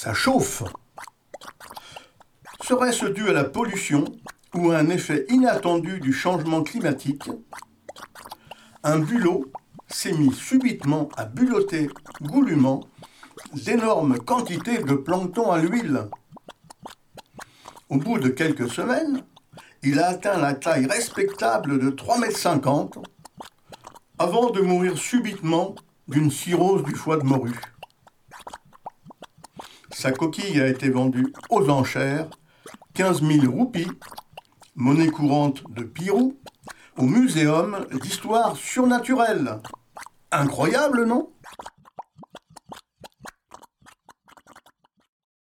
ça chauffe. Serait-ce dû à la pollution ou à un effet inattendu du changement climatique? Un bulot s'est mis subitement à bulotter goulûment d'énormes quantités de plancton à l'huile. Au bout de quelques semaines, il a atteint la taille respectable de 3,50 m avant de mourir subitement d'une cirrhose du foie de morue. Sa coquille a été vendue aux enchères, 15 000 roupies, monnaie courante de Pirou, au Muséum d'histoire surnaturelle. Incroyable, non?